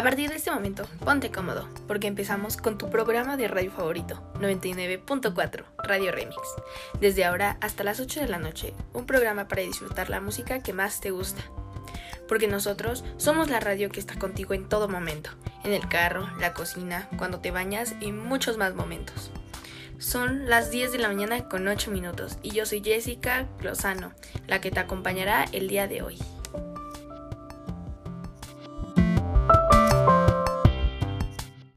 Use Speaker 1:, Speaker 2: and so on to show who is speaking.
Speaker 1: A partir de este momento, ponte cómodo, porque empezamos con tu programa de radio favorito, 99.4, Radio Remix. Desde ahora hasta las 8 de la noche, un programa para disfrutar la música que más te gusta. Porque nosotros somos la radio que está contigo en todo momento, en el carro, la cocina, cuando te bañas y muchos más momentos. Son las 10 de la mañana con 8 minutos y yo soy Jessica Lozano, la que te acompañará el día de hoy.